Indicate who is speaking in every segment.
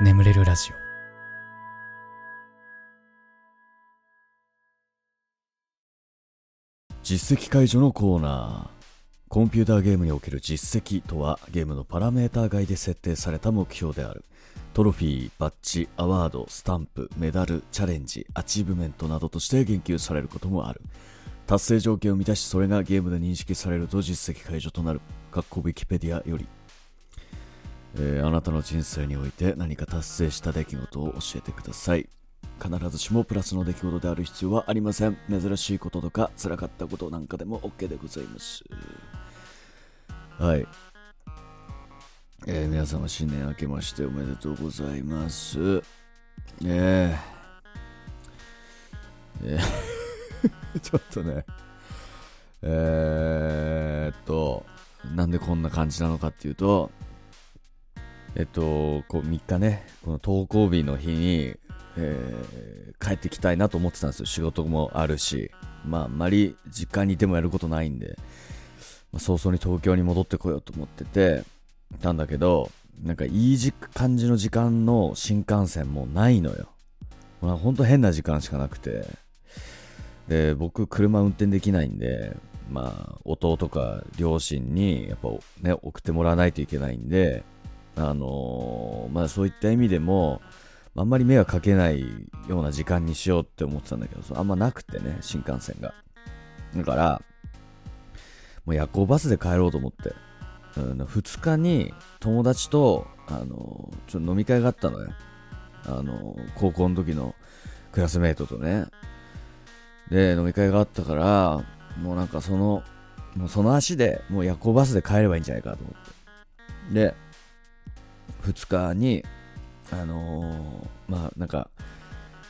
Speaker 1: 眠れるラジオ。
Speaker 2: 実績解除のコーナー。コンピューターゲームにおける実績とはゲームのパラメーター外で設定された目標である。トロフィー、バッジ、アワード、スタンプ、メダル、チャレンジ、アチーブメントなどとして言及されることもある。達成条件を満たしそれがゲームで認識されると実績解除となる。かっこウィキペディアより、えー、あなたの人生において何か達成した出来事を教えてください。必ずしもプラスの出来事である必要はありません。珍しいこととか辛かったことなんかでも OK でございます。はい。えー、皆様新年明けましておめでとうございます。えー、え ーちょっとね、えー、っと、なんでこんな感じなのかっていうと、えっと、こう3日ね、この登校日の日に、えー、帰ってきたいなと思ってたんですよ。仕事もあるし、まあ、あまり実家にいてもやることないんで、まあ、早々に東京に戻ってこようと思ってて、たんだけど、なんかいい感じの時間の新幹線もないのよ。まあ、ほんと変な時間しかなくて、で、僕、車運転できないんで、まあ、弟か両親に、やっぱね、送ってもらわないといけないんで、あのー、まあそういった意味でも、あんまり迷惑かけないような時間にしようって思ってたんだけど、あんまなくてね、新幹線が。だから、もう夜行バスで帰ろうと思って、うん、2日に友達と、あの、ちょっと飲み会があったのよ。あの、高校の時のクラスメートとね。で、飲み会があったから、もうなんかその、もうその足で、もう夜行バスで帰ればいいんじゃないかと思って。で、2日に、あのー、まあなんか、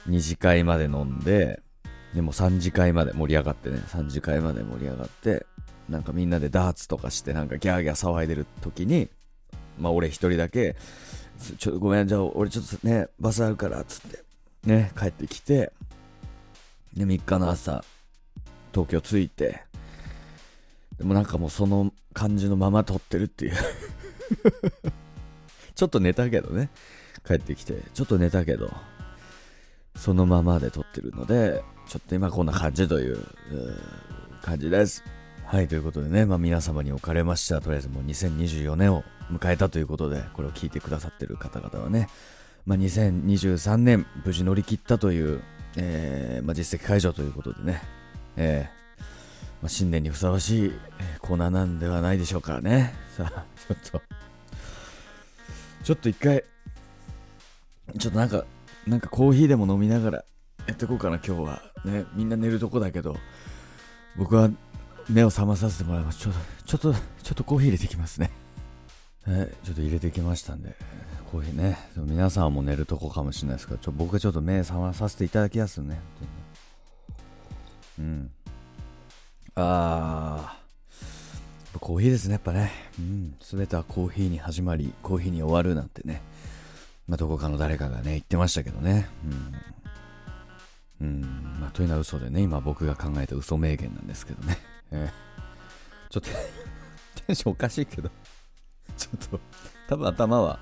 Speaker 2: 2次会まで飲んで、でも3次会まで盛り上がってね、3次会まで盛り上がって、なんかみんなでダーツとかしてなんかギャーギャー騒いでる時に、まあ俺一人だけ、ちょ、ごめん、じゃあ俺ちょっとね、バスあるからっ、つって、ね、帰ってきて、で、3日の朝、東京着いて、でもなんかもうその感じのまま撮ってるっていう。ちょっと寝たけどね。帰ってきて、ちょっと寝たけど、そのままで撮ってるので、ちょっと今こんな感じという、感じです。はい、ということでね、まあ皆様におかれましては、とりあえずもう2024年を迎えたということで、これを聞いてくださってる方々はね、まあ2023年無事乗り切ったというえー、まあ、実績解除ということでね、えー、まあ、新年にふさわしいコーナーなんではないでしょうかね。さあ、ちょっと、ちょっと一回、ちょっとなんか、なんかコーヒーでも飲みながらやっていこうかな、今日は。ね、みんな寝るとこだけど、僕は目を覚まさせてもらいます。ちょっと、ちょっと、ちょっとコーヒー入れてきますね。はい、ちょっと入れてきましたんで。コーヒーね。でも皆さんも寝るとこかもしれないですけど、ちょ僕はちょっと目覚まさせていただきやすね。うん。あー。コーヒーですね、やっぱね。うん。すべてはコーヒーに始まり、コーヒーに終わるなんてね。まあ、どこかの誰かがね、言ってましたけどね。うん。うん。まあ、というのは嘘でね、今僕が考えた嘘名言なんですけどね。えー、ちょっとテンションおかしいけどちょっと、多分頭は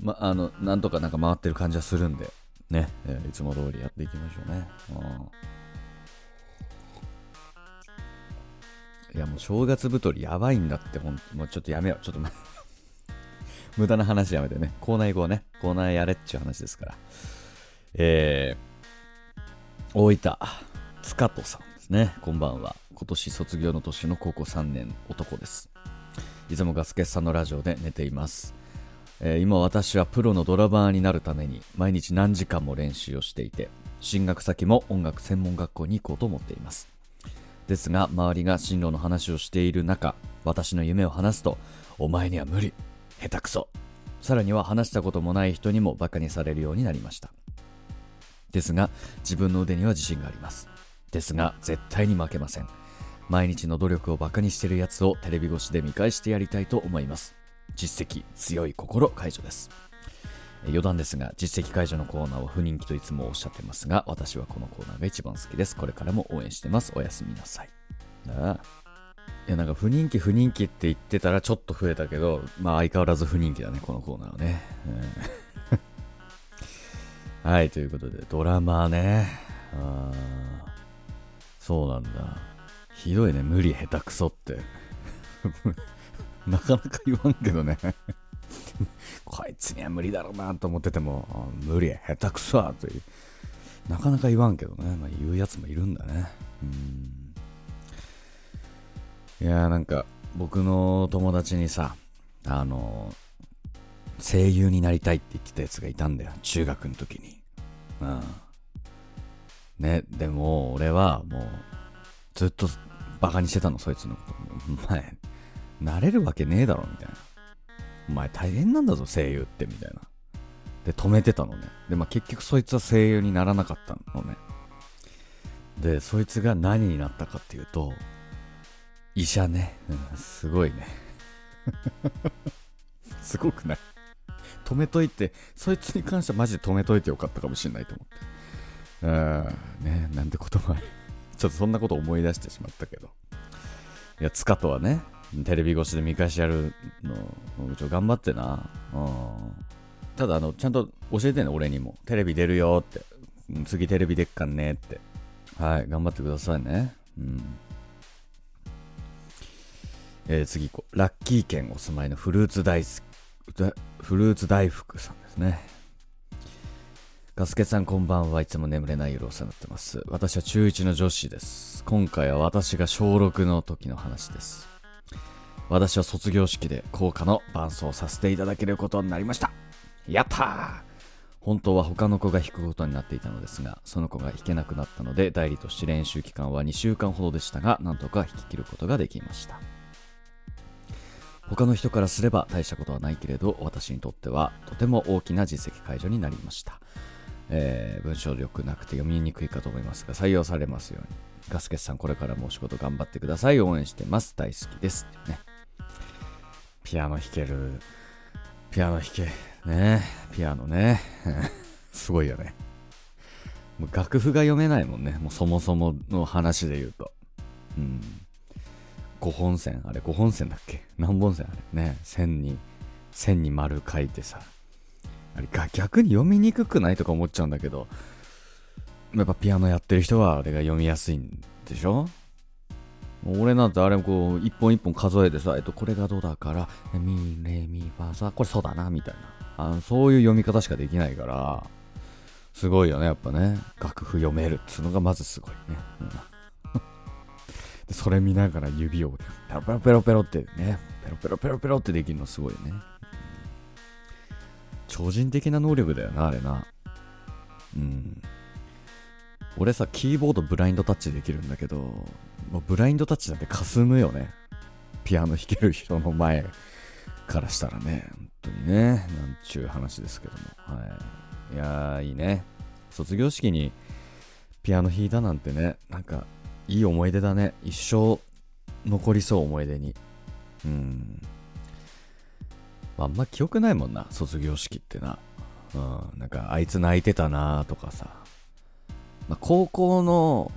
Speaker 2: ま、あの、なんとかなんか回ってる感じはするんで、ね、えー、いつも通りやっていきましょうね。うんいや、もう正月太りやばいんだって、ほんもうちょっとやめよう。ちょっと、無駄な話やめてね。コーナー行こうね。コーナーやれっちゅう話ですから。えー、大分、塚戸さんですね。こんばんは。今年卒業の年の高校3年男です。いつもガスケさんのラジオで寝ています。えー、今私はプロのドラバーになるために毎日何時間も練習をしていて進学先も音楽専門学校に行こうと思っていますですが周りが進路の話をしている中私の夢を話すとお前には無理下手くそ。さらには話したこともない人にもバカにされるようになりました。ですが自分の腕には自信があります。ですが絶対に負けません。毎日の努力をバカにしてるやつをテレビ越しで見返してやりたいと思います。実績強い心解除です。余談ですが実績解除のコーナーは不人気といつもおっしゃってますが私はこのコーナーが一番好きですこれからも応援してますおやすみなさいああいやなんか不人気不人気って言ってたらちょっと増えたけどまあ相変わらず不人気だねこのコーナーはね、うん はい、ということで、ドラマね。あーそうなんだ。ひどいね、無理下手くそって。なかなか言わんけどね。こいつには無理だろうなと思ってても、無理や、下手くそはという。なかなか言わんけどね。まあ、言うやつもいるんだね。うん。いやーなんか、僕の友達にさ、あの声優になりたいって言ってたやつがいたんだよ。中学の時に。うん。ね、でも、俺はもう、ずっとバカにしてたの、そいつのこと。お前、なれるわけねえだろ、みたいな。お前大変なんだぞ、声優って、みたいな。で、止めてたのね。で、まあ結局そいつは声優にならなかったのね。で、そいつが何になったかっていうと、医者ね。うん、すごいね。すごくない？止めといて、そいつに関してはマジで止めといてよかったかもしれないと思って。うん、ね、なんてこともあり。ちょっとそんなこと思い出してしまったけど。いや、つかとはね、テレビ越しで見返しやるの、ちょ頑張ってな。うん。ただ、あの、ちゃんと教えてね、俺にも。テレビ出るよって。次テレビ出っかんねって。はい、頑張ってくださいね。うん。えー次。ラッキー県お住まいのフルーツ大、フルーツ大福さんですね。ガスケさんこんばんはいつも眠れない夜お世話になってます。私は中1の女子です。今回は私が小6の時の話です。私は卒業式で校歌の伴奏をさせていただけることになりました。やったー本当は他の子が弾くことになっていたのですが、その子が弾けなくなったので、代理として練習期間は2週間ほどでしたが、なんとか弾き切ることができました。他の人からすれば大したことはないけれど、私にとってはとても大きな実績解除になりました。えー文章力なくて読みにくいかと思いますが、採用されますように。ガスケさん、これからもお仕事頑張ってください。応援してます。大好きです。ね。ピアノ弾ける。ピアノ弾け。ねピアノね。すごいよね。もう楽譜が読めないもんね。もうそもそもの話で言うと。うん。5本線あれ5本線だっけ？何本線あれ？ね。線に、線に丸書いてさ。あれが逆に読みにくくないとか思っちゃうんだけど、やっぱピアノやってる人はあれが読みやすいんでしょ？俺なんてあれもこう一本一本数えてさ、えっと、これがドだから、ミレミファソこれソだな、みたいなあの。そういう読み方しかできないから、すごいよね、やっぱね。楽譜読めるっつうのがまずすごいね。でそれ見ながら指をペロペロペロペロってね、ペロペロペロペロってできるのすごいよね。超人的な能力だよな、あれな。うん。俺さ、キーボードブラインドタッチできるんだけど、もうブラインドタッチなんて霞むよね。ピアノ弾ける人の前からしたらね、本当にね、なんちゅう話ですけども。はい。いやー、いいね。卒業式にピアノ弾いたなんてね、なんか、いい思い出だね。一生残りそう、思い出に。うん。ああんま記憶ないもんな、卒業式ってな。うん。なんか、あいつ泣いてたなとかさ。まあ、高校の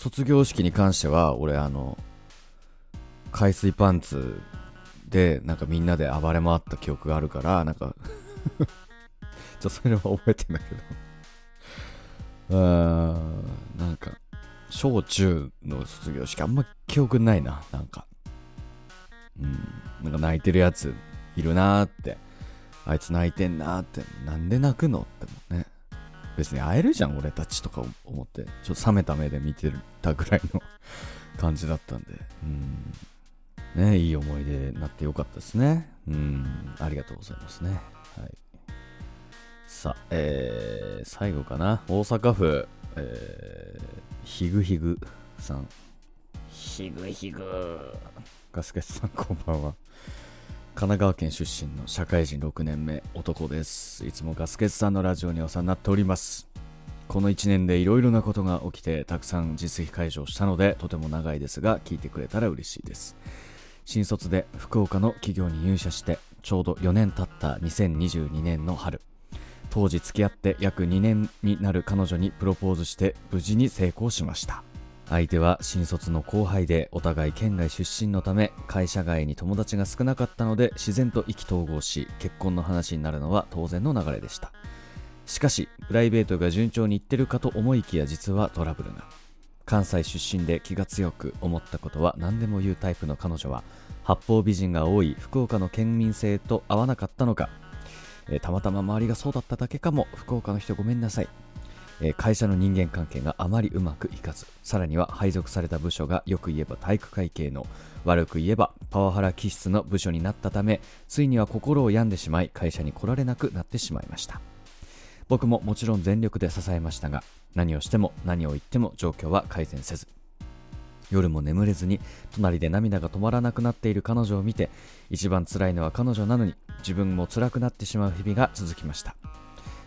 Speaker 2: 卒業式に関しては、俺、あの、海水パンツで、なんかみんなで暴れ回った記憶があるから、なんか、ちょっとそれは覚えてんだけど。うーん、なんか、小中の卒業式あんま記憶ないな、なんか。うん、なんか泣いてるやついるなーって。あいつ泣いてんなーって。なんで泣くのってもね。別に会えるじゃん、俺たちとか思って。ちょっと冷めた目で見てたぐらいの 感じだったんで。うん。ね、いい思い出になってよかったですね。うん。ありがとうございますね。はい。さあ、えー、最後かな。大阪府、えー、ひぐひぐさん。ひぐひぐ。ガスケツさん、こんばんは。神奈川県出身の社会人6年目男です。いつもガスケツさんのラジオにお世話になっております。この1年でいろいろなことが起きてたくさん実績解除をしたのでとても長いですが聞いてくれたら嬉しいです。新卒で福岡の企業に入社してちょうど4年経った2022年の春当時付き合って約2年になる彼女にプロポーズして無事に成功しました相手は新卒の後輩でお互い県外出身のため会社外に友達が少なかったので自然と意気投合し結婚の話になるのは当然の流れでした。しかしプライベートが順調にいってるかと思いきや実はトラブルが。関西出身で気が強く思ったことは何でも言うタイプの彼女は八方美人が多い福岡の県民性と合わなかったのか、えーたまたま周りがそうだっただけかも福岡の人ごめんなさい、え会社の人間関係があまりうまくいかずさらには配属された部署がよく言えば体育会系の悪く言えばパワハラ気質の部署になったためついには心を病んでしまい会社に来られなくなってしまいました。僕ももちろん全力で支えましたが何をしても何を言っても状況は改善せず夜も眠れずに隣で涙が止まらなくなっている彼女を見て一番辛いのは彼女なのに自分も辛くなってしまう日々が続きました。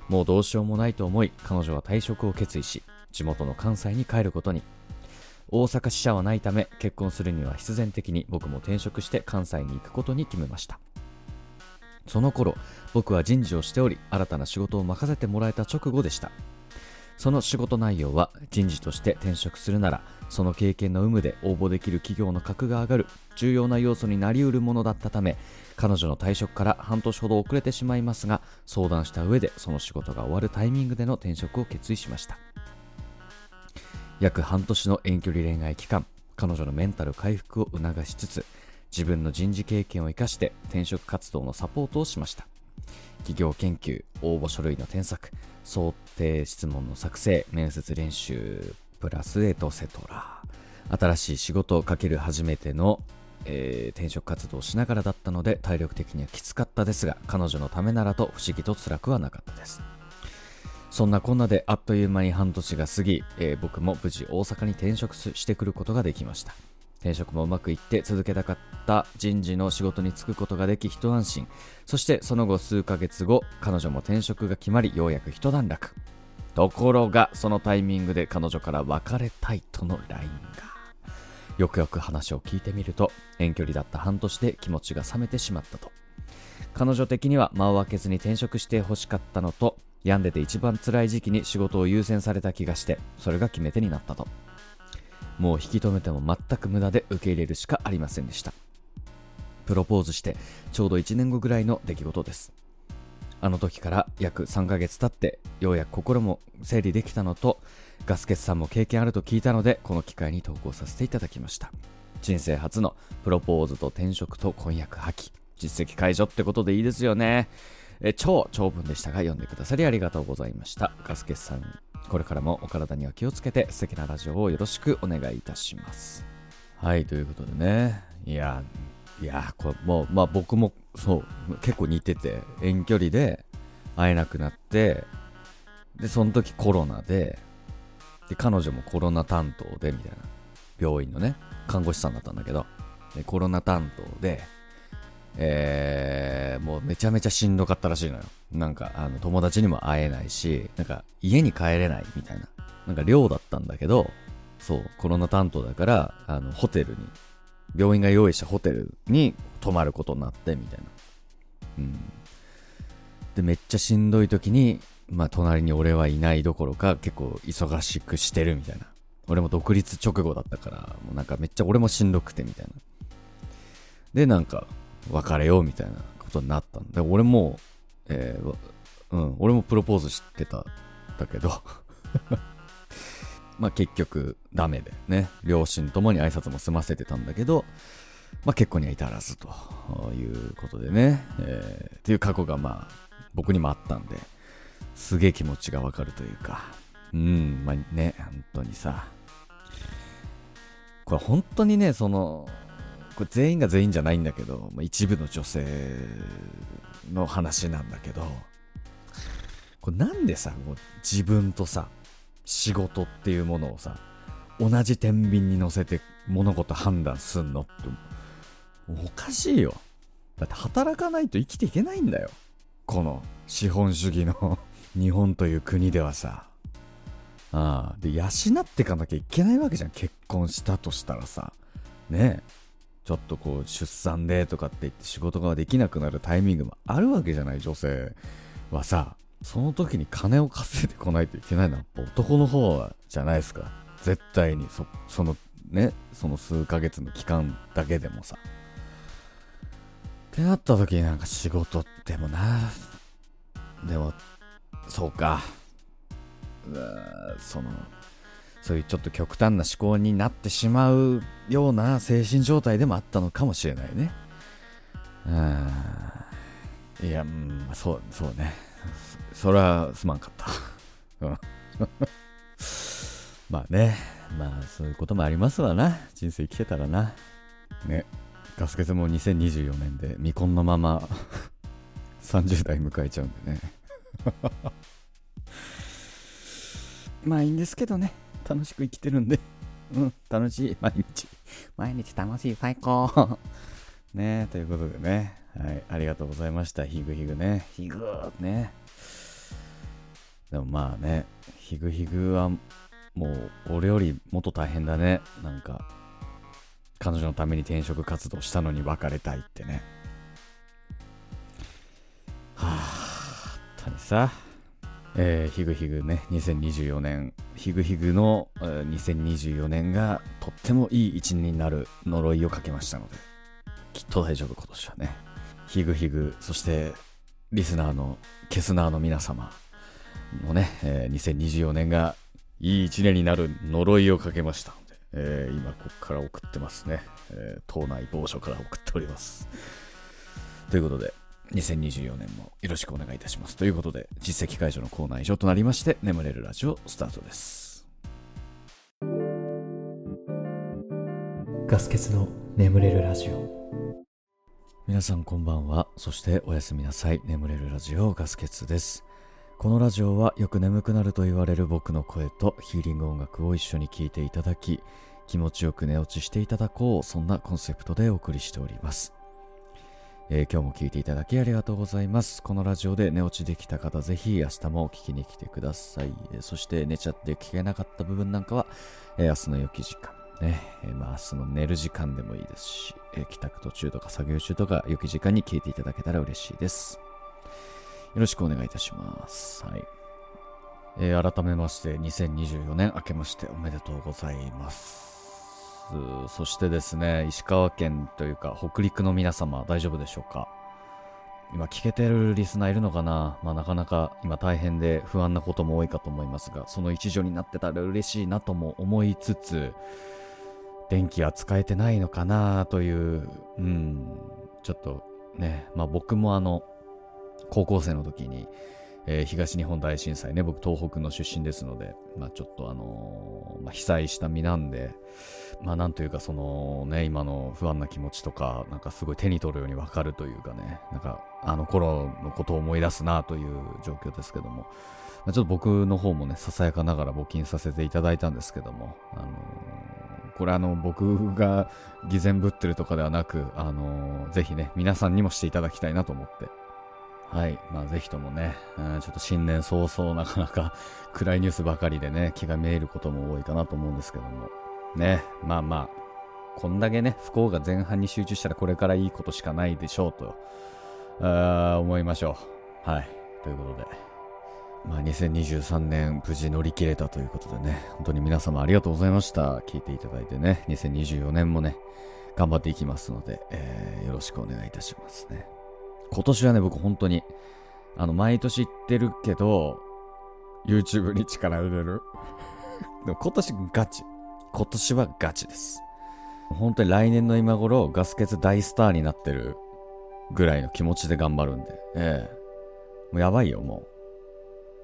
Speaker 2: もうどうしようもないと思い彼女は退職を決意し地元の関西に帰ることに。大阪支社はないため結婚するには必然的に僕も転職して関西に行くことに決めました。その頃僕は人事をしており新たな仕事を任せてもらえた直後でした。その仕事内容は人事として転職するならその経験の有無で応募できる企業の格が上がる重要な要素になりうるものだったため彼女の退職から半年ほど遅れてしまいますが相談した上でその仕事が終わるタイミングでの転職を決意しました。約半年の遠距離恋愛期間彼女のメンタル回復を促しつつ自分の人事経験を生かして転職活動のサポートをしました。企業研究応募書類の添削想定質問の作成面接練習プラスエトセトラ。新しい仕事をかける初めての、えー転職活動しながらだったので体力的にはきつかったですが彼女のためならと不思議と辛くはなかったです。そんなこんなであっという間に半年が過ぎ、えー僕も無事大阪に転職してくることができました。転職もうまくいって続けたかった人事の仕事に就くことができ一安心。そしてその後数ヶ月後彼女も転職が決まりようやく一段落。ところがそのタイミングで彼女から別れたいとの LINE が。よくよく話を聞いてみると遠距離だった半年で気持ちが冷めてしまったと。彼女的には間を空けずに転職してほしかったのと病んでて一番辛い時期に仕事を優先された気がしてそれが決め手になったと。もう引き止めても全く無駄で受け入れるしかありませんでした。プロポーズしてちょうど1年後ぐらいの出来事です。あの時から約3ヶ月経ってようやく心も整理できたのとガスケツさんも経験あると聞いたのでこの機会に投稿させていただきました。人生初のプロポーズと転職と婚約破棄。実績解除ってことでいいですよね。え超長文でしたが読んでくださりありがとうございました。ガスケツさんこれからもお体には気をつけて素敵なラジオをよろしくお願いいたします。はいということでね。いやいやこれもうまあ僕もそう結構似てて遠距離で会えなくなってでその時コロナでで彼女もコロナ担当でみたいな。病院のね看護師さんだったんだけど。でコロナ担当でえー、もうめちゃめちゃしんどかったらしいのよ。なんかあの友達にも会えないしなんか家に帰れないみたいな。なんか寮だったんだけどそうコロナ担当だからあのホテルに病院が用意したホテルに泊まることになってみたいな。うん。でめっちゃしんどい時にまあ隣に俺はいないどころか結構忙しくしてるみたいな。俺も独立直後だったからもうなんかめっちゃ俺もしんどくてみたいな。でなんか別れようみたいなことになったんで俺も、えーうん、俺もプロポーズしてたんだけど。まあ結局ダメでね。両親ともに挨拶も済ませてたんだけど。まあ結婚には至らずということでね、えーっていう過去がまあ僕にもあったんで。すげえ気持ちがわかるというか。うんまあね本当にさ。これ本当にねそのこれ全員が全員じゃないんだけど、まあ、一部の女性の話なんだけどこれなんでさもう自分とさ仕事っていうものをさ同じ天秤に乗せて物事判断すんのっておかしいよ。だって働かないと生きていけないんだよ。この資本主義の。日本という国ではさ。ああで養ってかなきゃいけないわけじゃん。結婚したとしたらさ。ねえ。ちょっとこう出産でとかって言って仕事ができなくなるタイミングもあるわけじゃない女性はさ。その時に金を稼いでこないといけないのは男の方じゃないですか。絶対に。そそのねその数ヶ月の期間だけでもさ。ってなった時になんか仕事ってもなでもそうか。うその、そういうちょっと極端な思考になってしまうような精神状態でもあったのかもしれないね。うん。いや、うん、そう、そうね。それはすまんかった。まあね、まあそういうこともありますわな。人生生きてたらな。ね。ガス欠も2024年で未婚のまま 30代迎えちゃうんでね まあいいんですけどね。楽しく生きてるんで。うん、楽しい。毎日。毎日楽しい。最高。ねということでね。はい。ありがとうございました。ヒグヒグね。ヒグね。でもまあね、ヒグヒグはもう俺よりもっと大変だね。なんか、彼女のために転職活動したのに別れたいってね。はあ、にさ。えー、ヒグヒグね、2024年、ヒグヒグの、えー、2024年がとってもいい一年になる呪いをかけましたので、きっと大丈夫今年はね。ヒグヒグ、そしてリスナーの、ケスナーの皆様のね、えー、2024年がいい一年になる呪いをかけましたので、えー、今ここから送ってますね。えー、島内某所から送っております。ということで、2024年もよろしくお願いいたします。ということで、実績解除のコーナー以上となりまして、眠れるラジオスタートです。
Speaker 1: ガス欠の眠れるラジオ。
Speaker 2: 皆さんこんばんは。そしておやすみなさい。眠れるラジオガス欠です。このラジオはよく眠くなると言われる僕の声とヒーリング音楽を一緒に聴いていただき、気持ちよく寝落ちしていただこう、そんなコンセプトでお送りしております。えー、今日も聞いていただきありがとうございます。このラジオで寝落ちできた方、ぜひ明日も聞きに来てください。えー、そして寝ちゃって聞けなかった部分なんかは、えー、明日の良き時間、ね、えまあ、明日の寝る時間でもいいですし、え帰宅途中とか作業中とか良き時間に聞いていただけたら嬉しいです。よろしくお願いいたします。はい。え改めまして、2024年明けましておめでとうございます。そしてですね、石川県というか北陸の皆様大丈夫でしょうか？今聞けてるリスナーいるのかな？まあなかなか今大変で不安なことも多いかと思いますが、その一助になってたら嬉しいなとも思いつつ、電気は使えてないのかな？という、うん、ちょっとね、まあ僕もあの、高校生の時に、えー、東日本大震災ね、僕東北の出身ですので、まあちょっとあのー、まあ、被災した身なんで、まあなんというかそのね、今の不安な気持ちとか、なんかすごい手に取るようにわかるというかね、なんかあの頃のことを思い出すなという状況ですけども、まあ、ちょっと僕の方もね、ささやかながら募金させていただいたんですけども、あのー、これあの、僕が偽善ぶってるとかではなく、あのぜひね、皆さんにもしていただきたいなと思って、はい。まあ、ぜひともね、うん、ちょっと新年早々なかなか 暗いニュースばかりでね、気がめいることも多いかなと思うんですけども。ね、まあまあ、こんだけね、不幸が前半に集中したらこれからいいことしかないでしょうと、あ思いましょう。はい。ということで。まあ、2023年無事乗り切れたということでね、本当に皆様ありがとうございました。聞いていただいてね、2024年もね、頑張っていきますので、えー、よろしくお願いいたしますね。今年はね、僕本当に、あの、毎年言ってるけど、YouTube に力入れる。でも今年ガチ。今年はガチです。本当に来年の今頃、ガス欠大スターになってるぐらいの気持ちで頑張るんで。ええもうやばいよ、も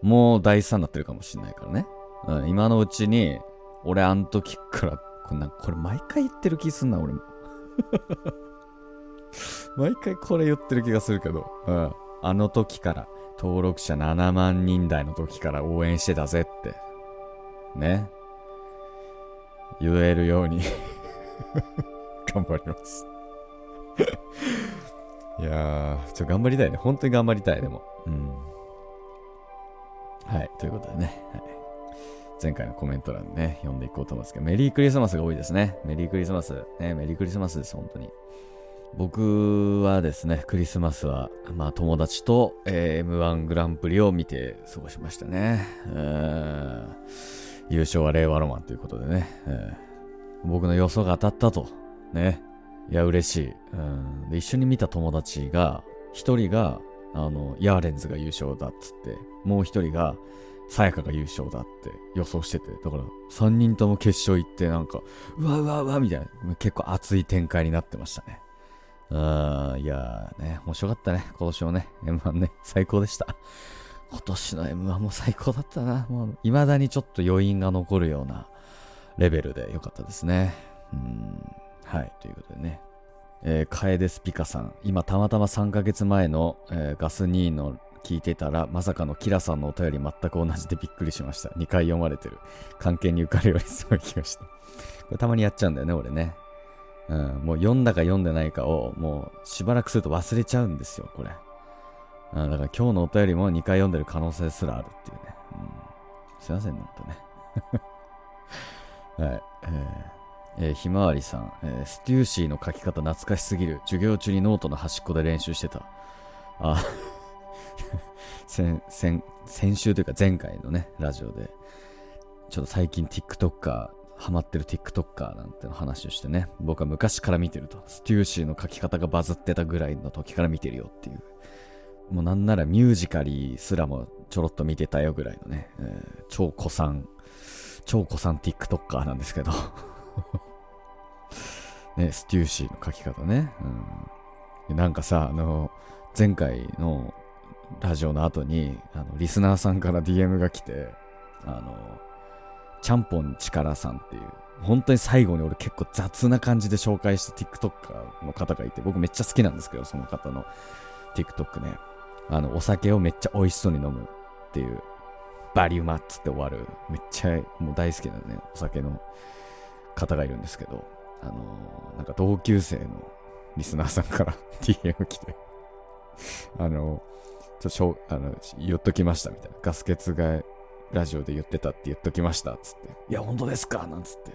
Speaker 2: う。もう大スターになってるかもしんないからね。うん、今のうちに、俺あん時から、こんな、これ毎回言ってる気すんな、俺も。毎回これ言ってる気がするけど、うん。あの時から、登録者7万人台の時から応援してたぜって。ね。言えるように 頑張りますいやー、ちょ、頑張りたいね。本当に頑張りたい、でも。うん。はい、ということでね。はい、前回のコメント欄ね、読んでいこうと思うんですけど、メリークリスマスが多いですね。メリークリスマス。ね、メリークリスマスです、本当に。僕はですね、クリスマスは、まあ友達と、えー、M1 グランプリを見て過ごしましたね。優勝は令和ロマンということでね、えー、僕の予想が当たったと。ね。いや、嬉しい。で一緒に見た友達が、一人があの、ヤーレンズが優勝だっつって、もう一人が、さやかが優勝だって予想してて、だから3人とも決勝行ってなんか、うわうわうわみたいな、結構熱い展開になってましたね。あー、いやーね、面白かったね、今年のね、M1 ね、最高でした。今年の M1 も最高だったな。もう、未だにちょっと余韻が残るようなレベルで良かったですね。うん。はい、ということでね。えー、カエデスピカさん。今、たまたま3ヶ月前の、えー、ガス2の聞いてたら、まさかのキラさんのお便り全く同じでびっくりしました。2回読まれてる。関係に受かるよりすごい気がした。これたまにやっちゃうんだよね、俺ね。うん、もう読んだか読んでないかを、もうしばらくすると忘れちゃうんですよ、これ。うん、だから今日のお便りも2回読んでる可能性すらあるっていうね。うん、すいませんね、ほんとね。はい。えーえー、ひまわりさん、えー、 Stüssy の書き方懐かしすぎる。授業中にノートの端っこで練習してた。あ、先、先、先週というか前回のね、ラジオで、ちょっと最近 TikToker、ハマってる TikToker なんての話をしてね、僕は昔から見てると。 Stüssy の書き方がバズってたぐらいの時から見てるよっていう。もうなんなら Musical.ly すらもちょろっと見てたよぐらいのね、えー、超古参、超古参 TikToker なんですけど ね、 Stüssy の書き方ね。うん、なんかさ、あの、前回のラジオの後に、あの、リスナーさんから DM が来て、あの、ちゃんぽんちからさんっていう、本当に最後に俺結構雑な感じで紹介した TikToker の方がいて、僕めっちゃ好きなんですけど、その方の TikTok ね。あの、お酒をめっちゃ美味しそうに飲むっていう、バリュマっつって終わる、めっちゃもう大好きなね、お酒の方がいるんですけど、あのー、なんか同級生のリスナーさんから DM 来てあのー、ちょ、しょあの、言っときましたみたいな。ガス欠がラジオで言ってたって言っときましたっつって。いや、本当ですかなんつって。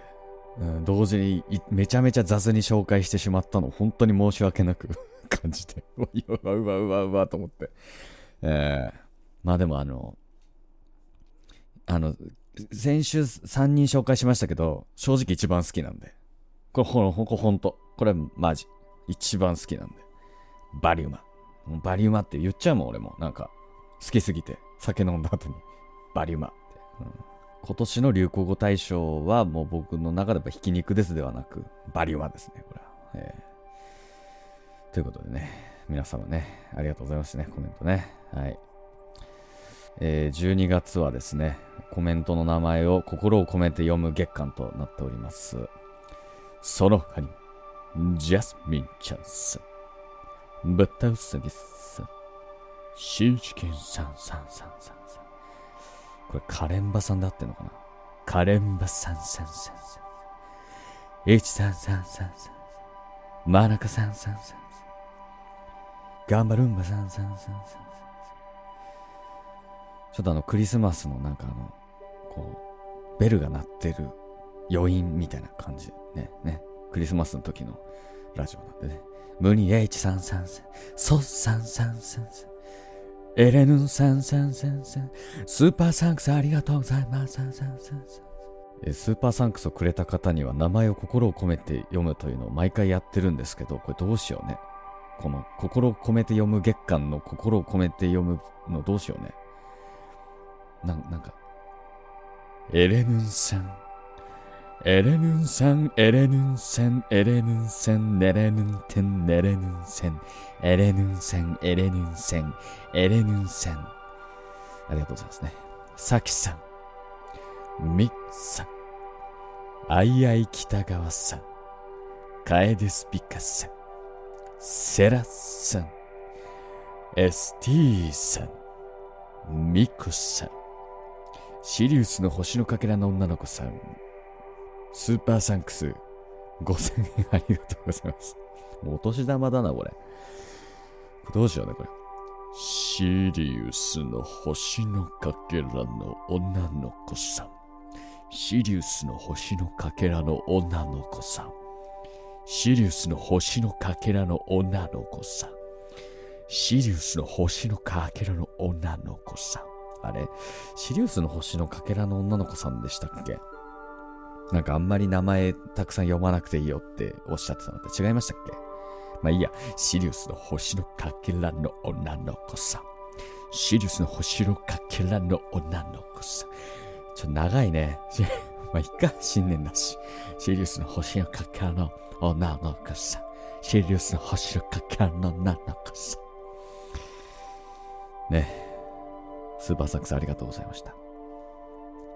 Speaker 2: うん、同時にめちゃめちゃ雑に紹介してしまったの、本当に申し訳なく 感じて、うわ、うわ、うわ、うわ、うわ、と思って。えー、まあでもあの、あの、先週3人紹介しましたけど、正直一番好きなんで。これほん、ほん、ほんと。これマジ。一番好きなんで。バリウマ。バリウマって言っちゃうもん、俺も。なんか、好きすぎて。酒飲んだ後に。バリウマって。うん、今年の流行語大賞はもう僕の中ではひき肉ですではなく、バリウマですね、これは。えー、ということでね、皆様ね、ありがとうございますね、コメントね。はい。えー、12月はですね、コメントの名前を心を込めて読む月間となっております。その他に、ジャスミンちゃんさん、バタウサギさん、シーチキンさんさんさんさんさん。これカレンバさんで合ってのかな？カレンバさんさんさんさん。イチさんさんさんさん。マナカさんさんさんさん。ガンバルンバさんさんさんさん。ちょっとあのクリスマスのなんかあの、こう、ベルが鳴ってる余韻みたいな感じ。ね、ね。クリスマスの時のラジオなんでね。ムニエイチさんさんさん、ソッさんさんさんさん、エレヌンさんさんさんさん、スーパーサンクスありがとうございます。さんさんさん。スーパーサンクスをくれた方には名前を心を込めて読むというのを毎回やってるんですけど、これどうしようね。この心を込めて読む月間の心を込めて読むのどうしようね。ななんか、エレヌンさん、エレヌンさん、エレヌンさん、エレヌンさん、ネレヌンテン、ネレヌンさん、エレヌンさん、エレヌンさん、エレヌンさん。ありがとうございますね。サキさん、ミッさん、アイアイ北川さん、カエデスピカさん、セラさん、エスティーさん、ミクさん、シリウスの星のかけらの女の子さん、スーパーサンクス、5000円ありがとうございます。お年玉だな、これ。どうしようね、これ。シリウスの星のかけらの女の子さん。シリウスの星のかけらの女の子さん。シリウスの星のかけらの女の子さん。シリウスの星のかけらの女の子さん。あれ？シリウスの星のかけらの女の子さんでしたっけ？なんかあんまり名前たくさん読まなくていいよっておっしゃってたのって違いましたっけ？まあいいや、シリウスの星のかけらの女の子さ。シリウスの星のかけらの女の子さ。ちょ長いね。まあいいか、新年だし。シリウスの星のかけらの女の子さ。シリウスの星のかけらの女の子さ。ねスーパーサックスありがとうございました。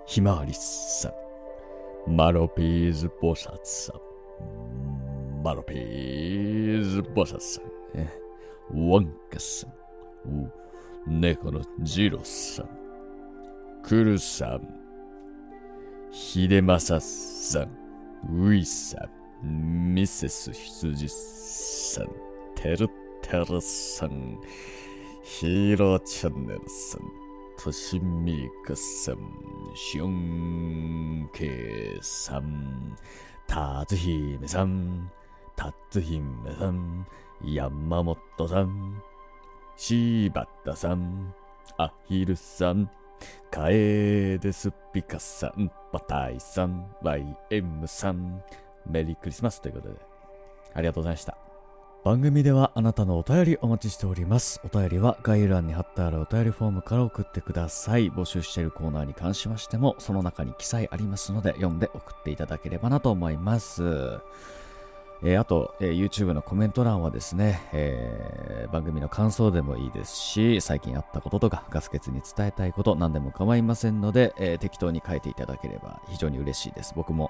Speaker 2: ひまわりさん。マロピーズ菩薩さん。マロピーズ菩薩さん。ワンカさん。猫のジロさん。クルさん。秀正さん。ウイさん。ミセス羊さん。てるてるさん。ヒーローチャンネルさん。としみかさん。しょんけさん。たつひめさん。たつひめさん。山本さん。柴田さん。アヒルさん。カエデスピカさん。バタイさん。YM さん。メリークリスマスということで。ありがとうございました。番組ではあなたのお便りお待ちしております。お便りは概要欄に貼ってあるお便りフォームから送ってください。募集しているコーナーに関しましても、その中に記載ありますので、読んで送っていただければなと思います。えーあと、えー YouTube のコメント欄はですね、えー番組の感想でもいいですし、最近あったこととか、ガス欠に伝えたいこと、何でも構いませんので、え適当に書いていただければ非常に嬉しいです。僕も、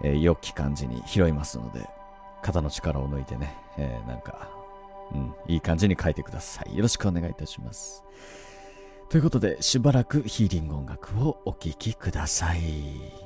Speaker 2: え良き感じに拾いますので、肩の力を抜いてね、えーなんか、うん、いい感じに書いてください。よろしくお願いいたします。ということで、しばらくヒーリング音楽をお聴きください。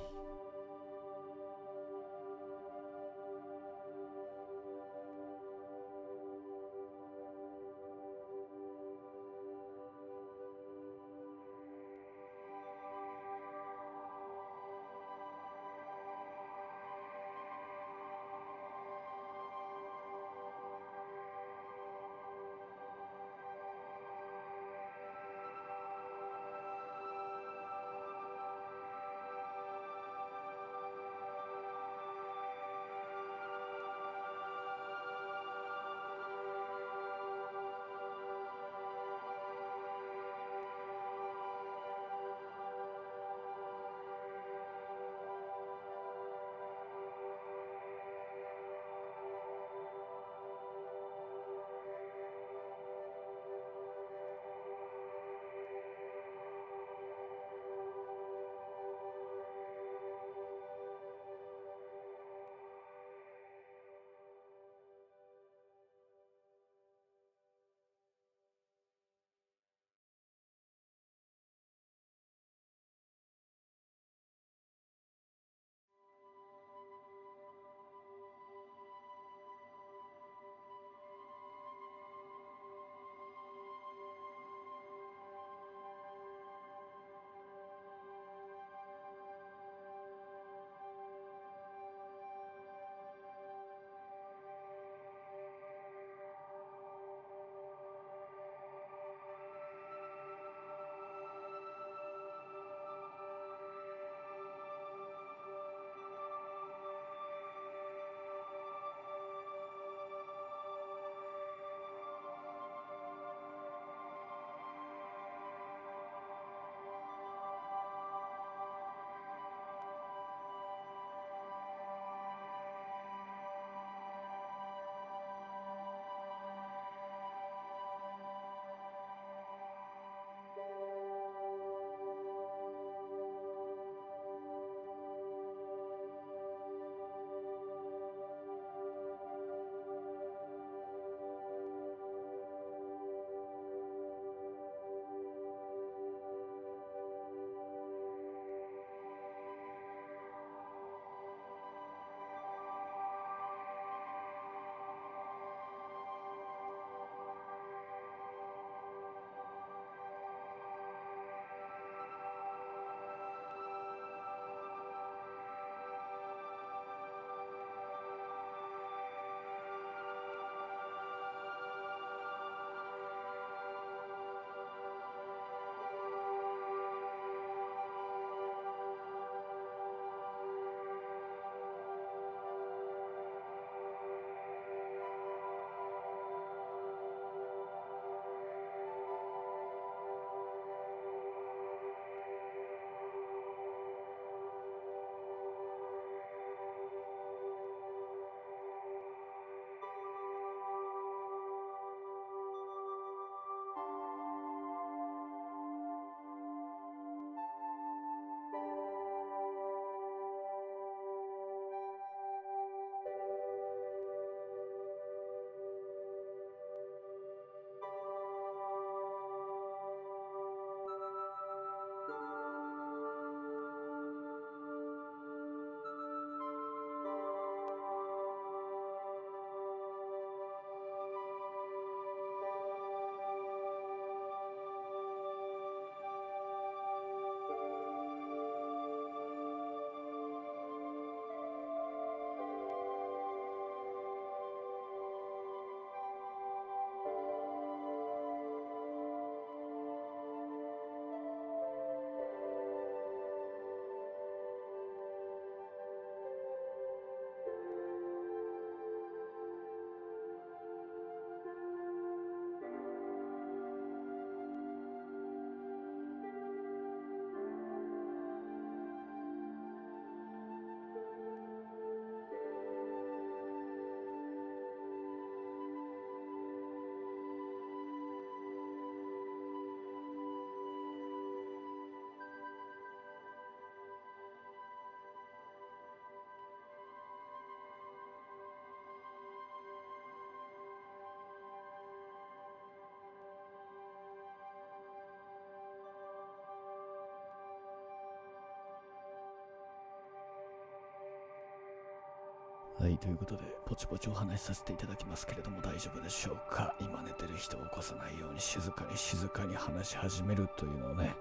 Speaker 2: はい、ということで、ポチポチお話しさせていただきますけれども、大丈夫でしょうか？今寝てる人を起こさないように静かに静かに話し始めるというのをね、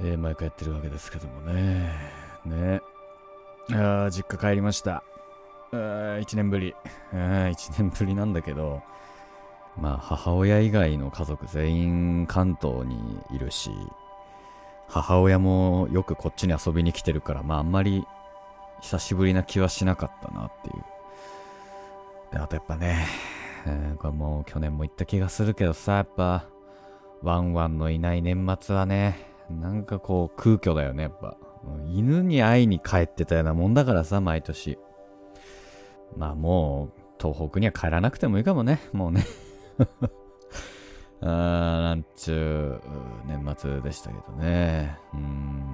Speaker 2: えー、毎回やってるわけですけどもね。ね。あ実家帰りました。1年ぶり。1年ぶりなんだけど、まあ、母親以外の家族全員関東にいるし、母親もよくこっちに遊びに来てるから、まあ、あんまり久しぶりな気はしなかったなっていう。で、あとやっぱね、これもう去年も言った気がするけどさ、やっぱ、ワンワンのいない年末はね、なんかこう空虚だよね、やっぱ。犬に会いに帰ってたようなもんだからさ、毎年。まあもう、東北には帰らなくてもいいかもね、もうね。あー、なんちゅう、年末でしたけどね。うん。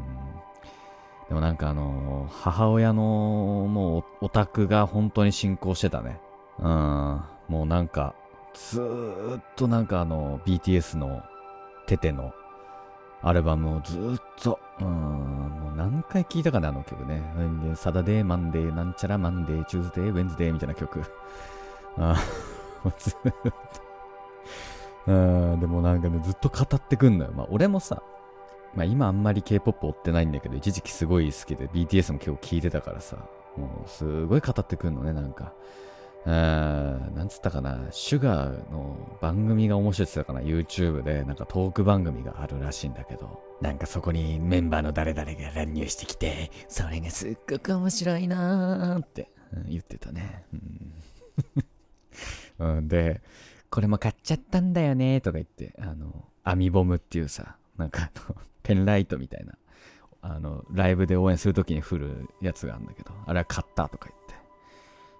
Speaker 2: でもなんかあのー、母親のもうオタクが本当に進行してたね。うん。もうなんか、ずーっとなんかあの、BTS のテテのアルバムをずーっと、うん、もう何回聴いたかな、あの曲ね。 Saturday, Monday, なんちゃら Monday, Tuesday, Wednesday みたいな曲。あずっと。うん、でもなんかね、ずっと語ってくんのよ。まあ俺もさ、まあ今あんまり K-POP 追ってないんだけど、一時期すごい好きで BTS も結構聴いてたからさ、もうすごい語ってくんのね、なんか。うん、なんつったかな、シュガーの番組が面白いって言ったかな、YouTube で、なんかトーク番組があるらしいんだけど、なんかそこにメンバーの誰々が乱入してきて、それがすっごく面白いなーって、うん、言ってたね。うん、で、これも買っちゃったんだよねとか言って、あの、アミボムっていうさ、なんかあの、ペンライトみたいな、あの、ライブで応援するときに振るやつがあるんだけど、あれは買ったとか言って、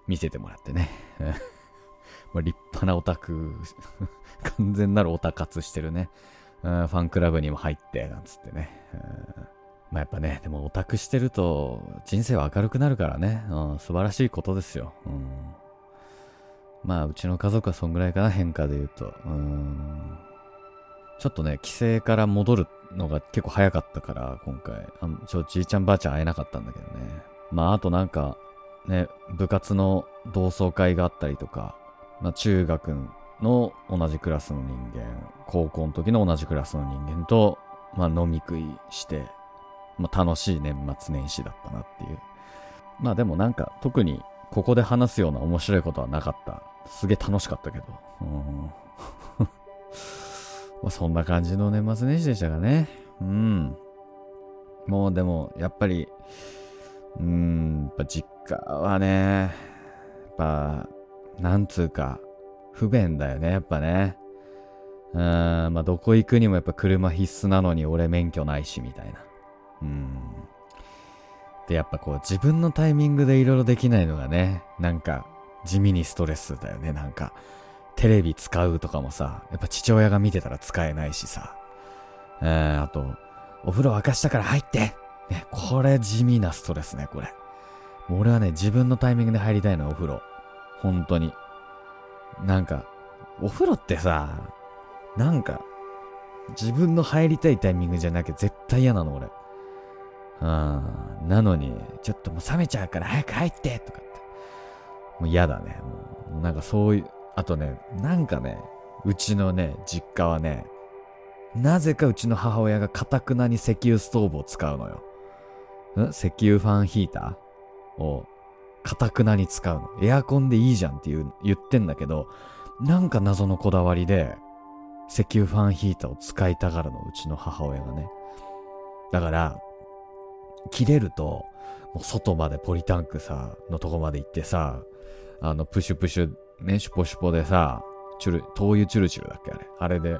Speaker 2: 見せてもらってね。もう立派なオタク完全なるオタ活してるね。ファンクラブにも入って、なんつってね。まあやっぱね、でもオタクしてると人生は明るくなるからね、うん、素晴らしいことですよ。うん、まあうちの家族はそんぐらいかな、変化で言うと。うんちょっとね、帰省から戻るのが結構早かったから、今回。あちょ、じいちゃんばあちゃん会えなかったんだけどね。まあ、あとなんか、ね、部活の同窓会があったりとか、まあ、中学の同じクラスの人間、高校の時の同じクラスの人間と、まあ、飲み食いして、まあ、楽しい年末年始だったなっていう。まあでもなんか特にここで話すような面白いことはなかった。すげえ楽しかったけど。うんまあ、そんな感じの年末年始でしたかね。うん。もうでも、やっぱり、うん、やっぱ実家はね、やっぱ、なんつうか、不便だよね、やっぱね。うん、まあ、どこ行くにもやっぱ車必須なのに俺免許ないし、みたいな。うん。で、やっぱこう自分のタイミングでいろいろできないのがね、なんか地味にストレスだよね、なんか。テレビ使うとかもさ、やっぱ父親が見てたら使えないしさ。えー、あと、お風呂沸かしたから入ってね、これ地味なストレスね、これ。俺はね、自分のタイミングで入りたいの、お風呂。本当に。なんか、お風呂ってさ、なんか、自分の入りたいタイミングじゃなきゃ絶対嫌なの、俺。うん。なのに、ちょっともう冷めちゃうから早く入ってとかって。もう嫌だね。もう、なんかそういう、あとね、なんかね、うちのね、実家はね、なぜかうちの母親がかたくなに石油ストーブを使うのよ。ん？石油ファンヒーター？をかたくなに使うの。エアコンでいいじゃんって言う言ってんだけど、なんか謎のこだわりで、石油ファンヒーターを使いたがるの、うちの母親がね。だから、切れると、もう外までポリタンクさ、のとこまで行ってさ、あの、プシュプシュね、シュポシュポでさ、チュル、灯油チュルチュルだっけあれ。あれで、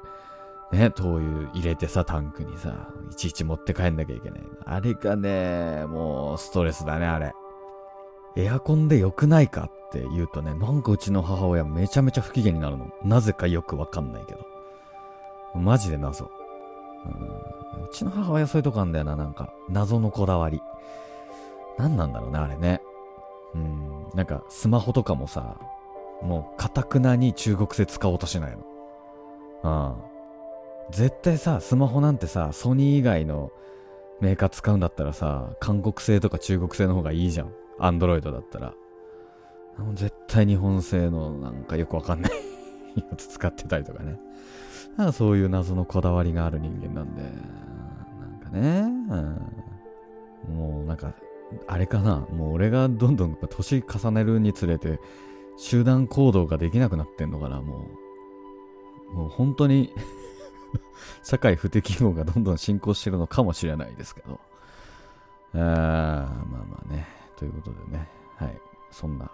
Speaker 2: ね、灯油入れてさ、タンクにさ、いちいち持って帰んなきゃいけない。あれがね、もうストレスだね、あれ。エアコンで良くないかって言うとね、なんかうちの母親めちゃめちゃ不機嫌になるの。なぜかよくわかんないけど。マジで謎。うん、うちの母親そういうとこあんだよな、なんか。謎のこだわり。何なんだろうね、あれね。うん、なんかスマホとかもさ、もう、かたくなに中国製使おうとしないの。うん。絶対さ、スマホなんてさ、ソニー以外のメーカー使うんだったらさ、韓国製とか中国製の方がいいじゃん。アンドロイドだったら。絶対日本製のなんかよくわかんない やつ使ってたりとかね。かそういう謎のこだわりがある人間なんで、なんかね、うん、もうなんか、あれかな、もう俺がどんどん年重ねるにつれて、集団行動ができなくなってんのかな、もう。もう本当に 社会不適合がどんどん進行してるのかもしれないですけど。あーまあまあね。ということでね。はい。そんな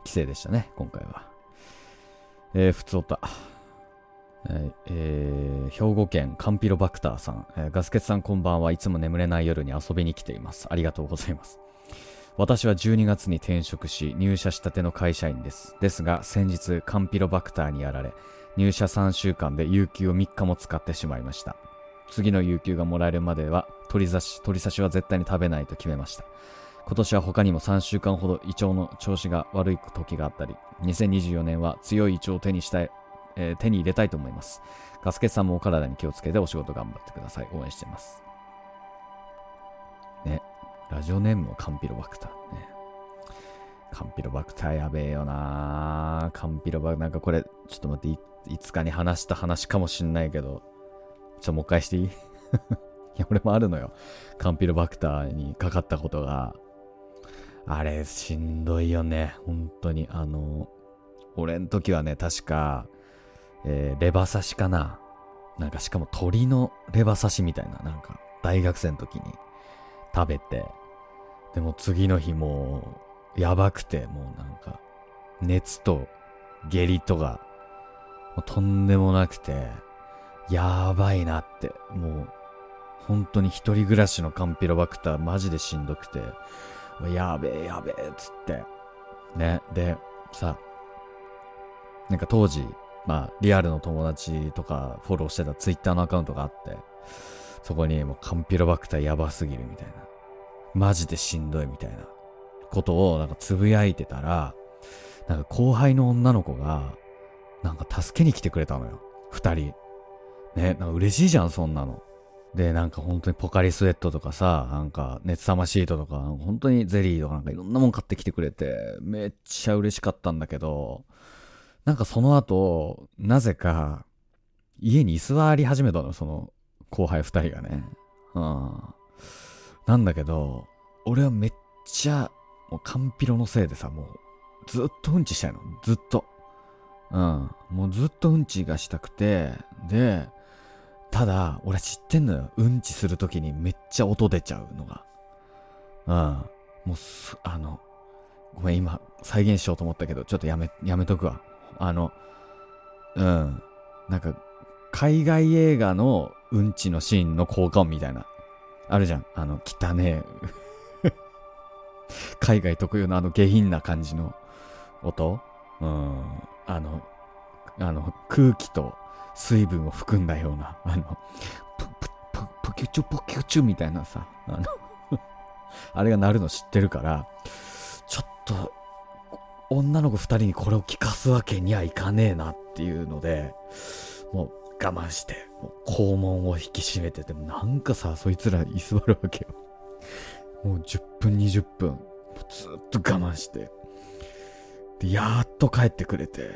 Speaker 2: 規制でしたね、今回は。えー、ふつおた。えー、兵庫県カンピロバクターさん、えー、ガスケツさんこんばんはいつも眠れない夜に遊びに来ています。ありがとうございます。私は12月に転職し入社したての会社員です。ですが先日カンピロバクターにやられ入社3週間で有給を3日も使ってしまいました。次の有給がもらえるまでは取り差し、取り差しは絶対に食べないと決めました。今年は他にも3週間ほど胃腸の調子が悪い時があったり、2024年は強い胃腸を手にしたい、えー、手に入れたいと思います。ガスケさんもお体に気をつけてお仕事頑張ってください。応援しています。ラジオネームはカンピロバクター。ね。カンピロバクターやべえよなカンピロバクター、なんかこれ、ちょっと待ってい、いつかに話した話かもしんないけど、ちょ、もう一回していい？いや、俺もあるのよ。カンピロバクターにかかったことが、あれ、しんどいよね。本当に。あの、俺ん時はね、確か、えー、レバ刺しかな。なんかしかも鳥のレバ刺しみたいな、なんか、大学生の時に食べて、でも次の日もう、やばくて、もうなんか、熱と下痢とが、もうとんでもなくて、やばいなって、もう、本当に一人暮らしのカンピロバクターマジでしんどくて、やべえやべえっつって。ね。で、さ、なんか当時、まあ、リアルの友達とかフォローしてたツイッターのアカウントがあって、そこにもうカンピロバクターやばすぎるみたいな。マジでしんどいみたいなことをなんかつぶやいてたら、なんか後輩の女の子が、なんか助けに来てくれたのよ。二人。ね、なんか嬉しいじゃん、そんなの。で、なんか本当にポカリスエットとかさ、なんか熱さまシートとか、本当にゼリーとかなんかいろんなもん買ってきてくれて、めっちゃ嬉しかったんだけど、なんかその後、なぜか、家に居座り始めたの、その後輩二人がね。うん。なんだけど、俺はめっちゃ、もうカンピロのせいでさ、もう、ずっとうんちしたいの。ずっと。うん。もうずっとうんちがしたくて、で、ただ、俺知ってんのよ。うんちするときにめっちゃ音出ちゃうのが。うん。もうす、あの、ごめん、今、再現しようと思ったけど、ちょっとやめ、やめとくわ。あの、うん。なんか、海外映画のうんちのシーンの効果音みたいな。あるじゃん。あの、汚ねえ 海外特有のあの下品な感じの音うん。あの、あの、空気と水分を含んだような、あの、プ、プ、プ、プキュチュポキュチュみたいなさ、あの あれが鳴るの知ってるから、ちょっと、女の子二人にこれを聞かすわけにはいかねえなっていうので、もう我慢して、もう肛門を引き締めてて、なんかさ、そいつら居座るわけよ。もう10分、20分、ずっと我慢して、で、やっと帰ってくれて、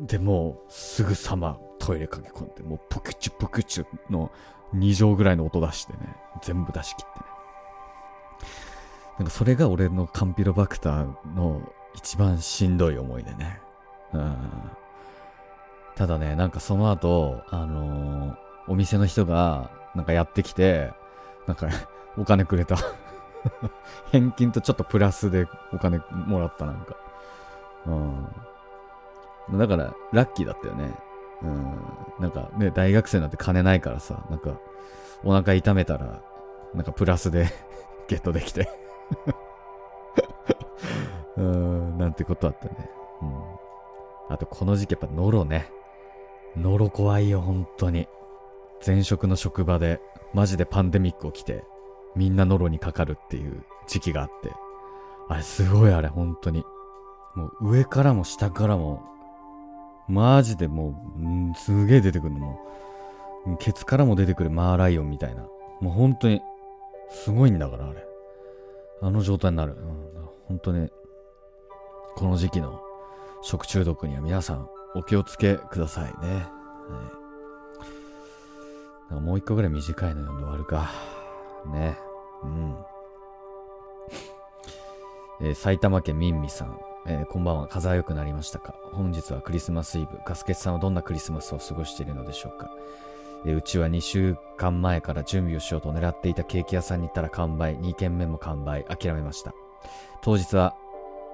Speaker 2: で、もうすぐさまトイレ駆け込んで、もうプクチュプクチュの2畳ぐらいの音出してね、全部出し切ってね。なんかそれが俺のカンピロバクターの一番しんどい思いでね。うん。ただね、なんかその後、あのー、お店の人が、なんかやってきて、なんか お金くれた 返金とちょっとプラスでお金もらった、なんか。うん。だから、ラッキーだったよね。うん。なんかね、大学生なんて金ないからさ、なんか、お腹痛めたら、なんかプラスで ゲットできてうん、なんてことあったね。うん。あと、この時期やっぱノロね。ノロ怖いよ、本当に。前職の職場で、マジでパンデミック起きて、みんなノロにかかるっていう時期があって。あれ、すごいあれ、本当に。もう上からも下からもマジでもう、んすげえ出てくるのもう、ケツからも出てくるマーライオンみたいな。もう本当に、すごいんだから、あれ。あの状態になる。うん、本当に、この時期の食中毒には皆さんお気をつけくださいね。はい、もう一個ぐらい短いの読んで終わるか。ね。うん。えー、埼玉県ミンミさん。えー、こんばんは。風は良くなりましたか？本日はクリスマスイブ。ガスケツさんはどんなクリスマスを過ごしているのでしょうか？えー、うちは2週間前から準備をしようと狙っていたケーキ屋さんに行ったら完売。2軒目も完売。諦めました。当日は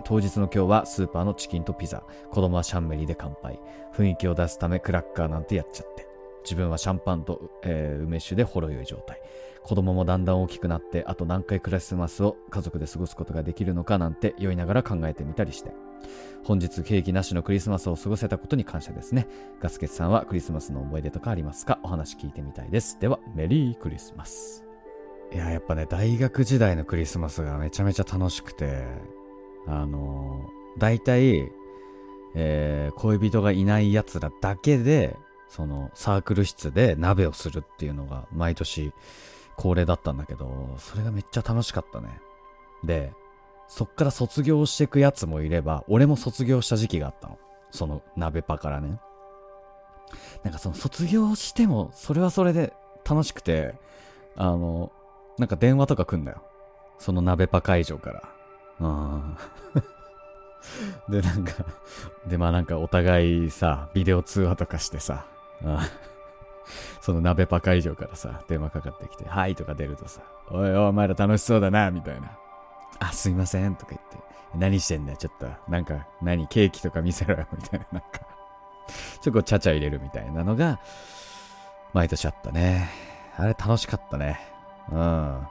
Speaker 2: 当日の今日はスーパーのチキンとピザ。子供はシャンメリーで乾杯。雰囲気を出すためクラッカーなんてやっちゃって。自分はシャンパンと、えー、梅酒でほろ酔い状態。子供もだんだん大きくなって、あと何回クリスマスを家族で過ごすことができるのかなんて酔いながら考えてみたりして。本日ケーキなしのクリスマスを過ごせたことに感謝ですね。ガスケツさんはクリスマスの思い出とかありますか？お話聞いてみたいです。では、メリークリスマス。いや、やっぱね、大学時代のクリスマスがめちゃめちゃ楽しくて、あのー、大体、えー、恋人がいない奴らだけで、そのサークル室で鍋をするっていうのが毎年恒例だったんだけど、それがめっちゃ楽しかったね。で、そっから卒業していくやつもいれば、俺も卒業した時期があったの。その鍋パからね。なんかその卒業しても、それはそれで楽しくて、あの、なんか電話とか来んだよ。その鍋パ会場から。うん。で、なんか、で、まあなんかお互いさ、ビデオ通話とかしてさ、その鍋パ会場からさ、電話かかってきて、はいとか出るとさ、おいおい、お前ら楽しそうだな、みたいな。あ、すいません、とか言って、何してんだよ、ちょっと、なんか、何、ケーキとか見せろよ、みたいな、なんか ちょっとちゃちゃ入れるみたいなのが、毎年あったね。あれ楽しかったね。うん。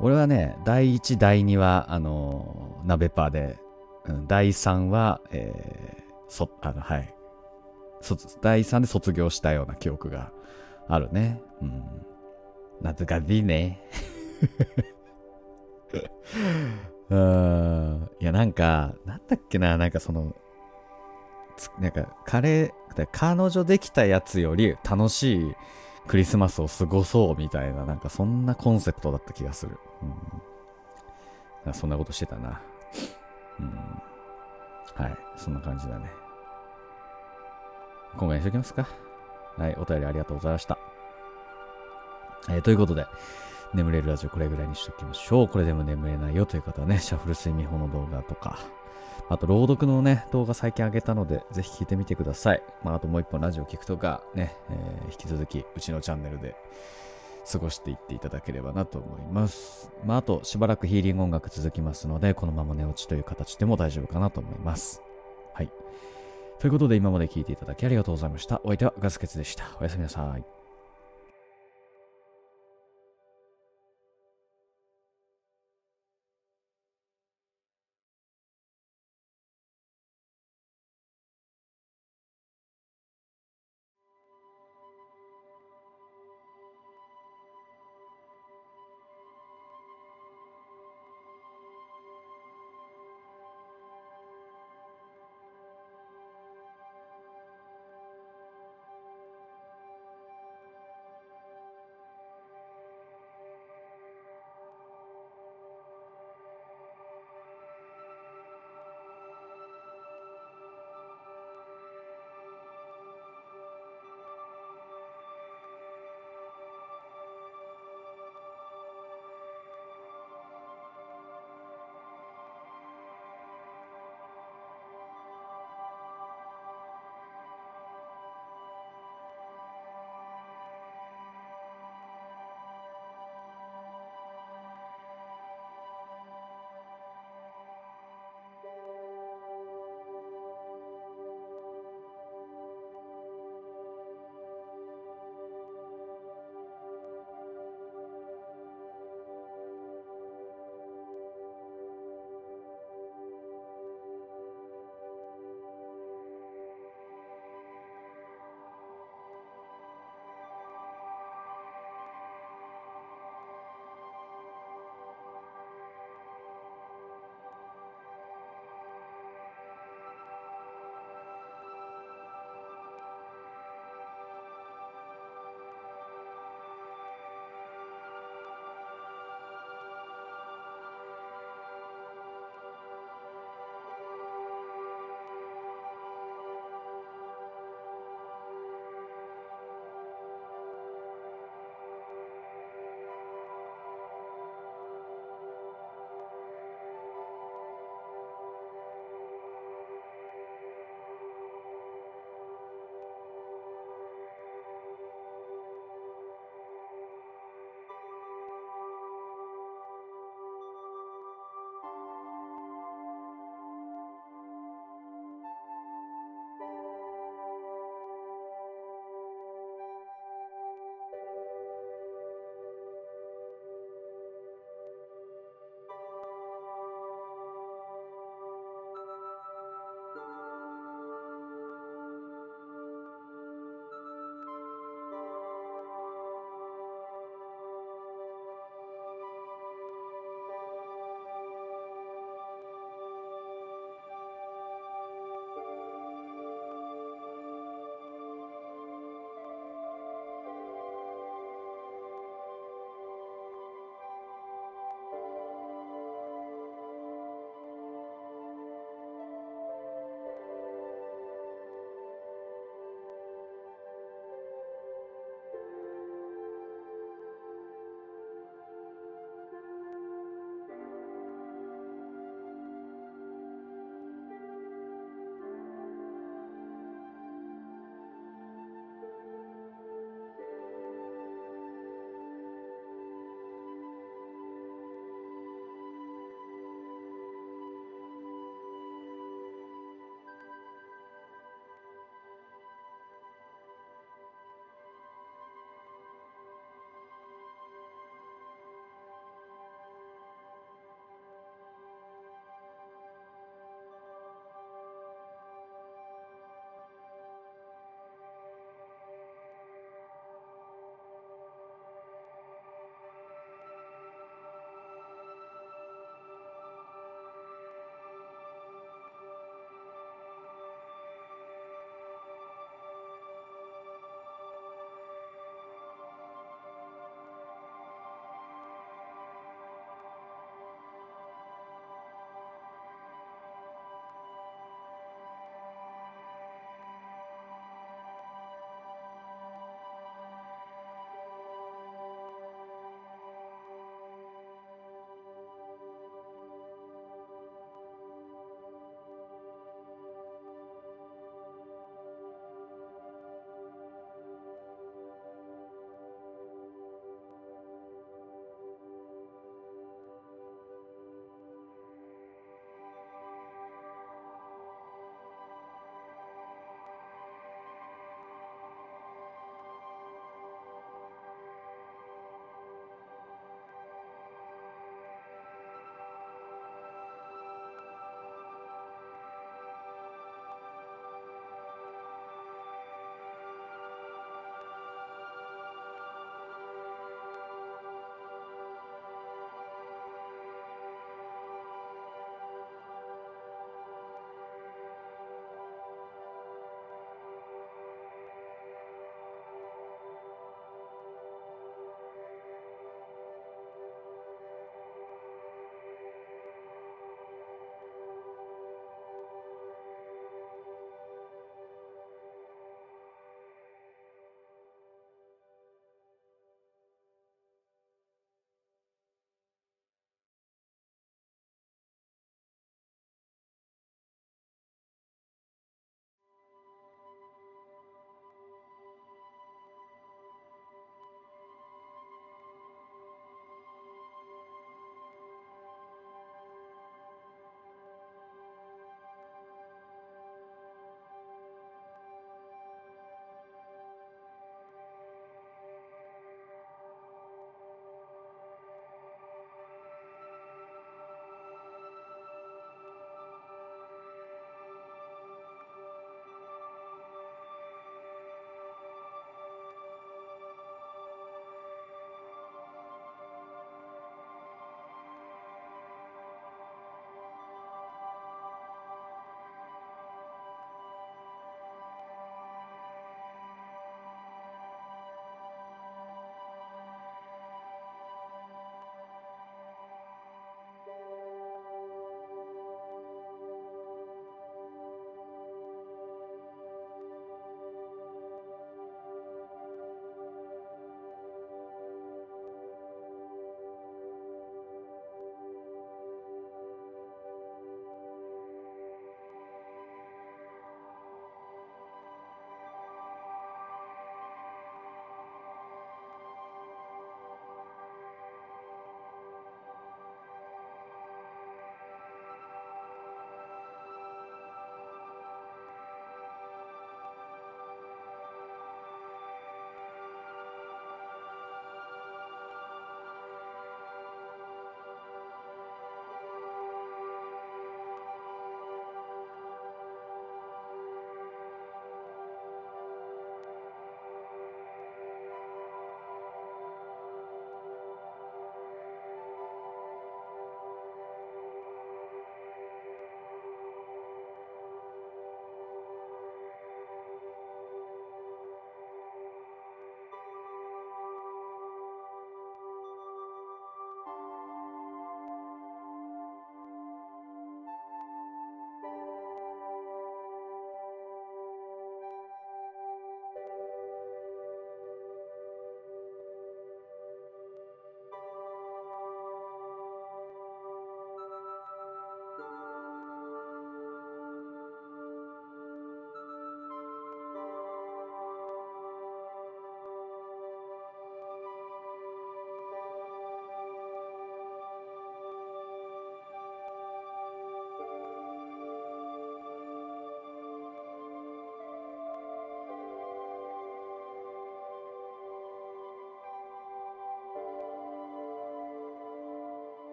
Speaker 2: 俺はね、第1、第2は、あの、鍋パーで、うん、第3は、えー、そ、あの、はい。第3で卒業したような記憶があるね。うん。懐かしいね。うん。いや、なんか、なんだっけな、なんかその、なんか、彼、彼女できたやつより楽しいクリスマスを過ごそうみたいな、なんかそんなコンセプトだった気がする。うん。そんなことしてたな。うん。はい。そんな感じだね。今回にしときますか。はい。お便りありがとうございました。えー、ということで、眠れるラジオこれぐらいにしときましょう。これでも眠れないよという方はね、シャッフル睡眠法の動画とか、あと、朗読のね、動画最近上げたので、ぜひ聞いてみてください。まあ、あともう一本ラジオ聞くとか、ね、えー、引き続き、うちのチャンネルで過ごしていっていただければなと思います。まあ、あと、しばらくヒーリング音楽続きますので、このまま寝落ちという形でも大丈夫かなと思います。はい。ということで、今まで聞いていただきありがとうございました。お相手はガスケツでした。おやすみなさい。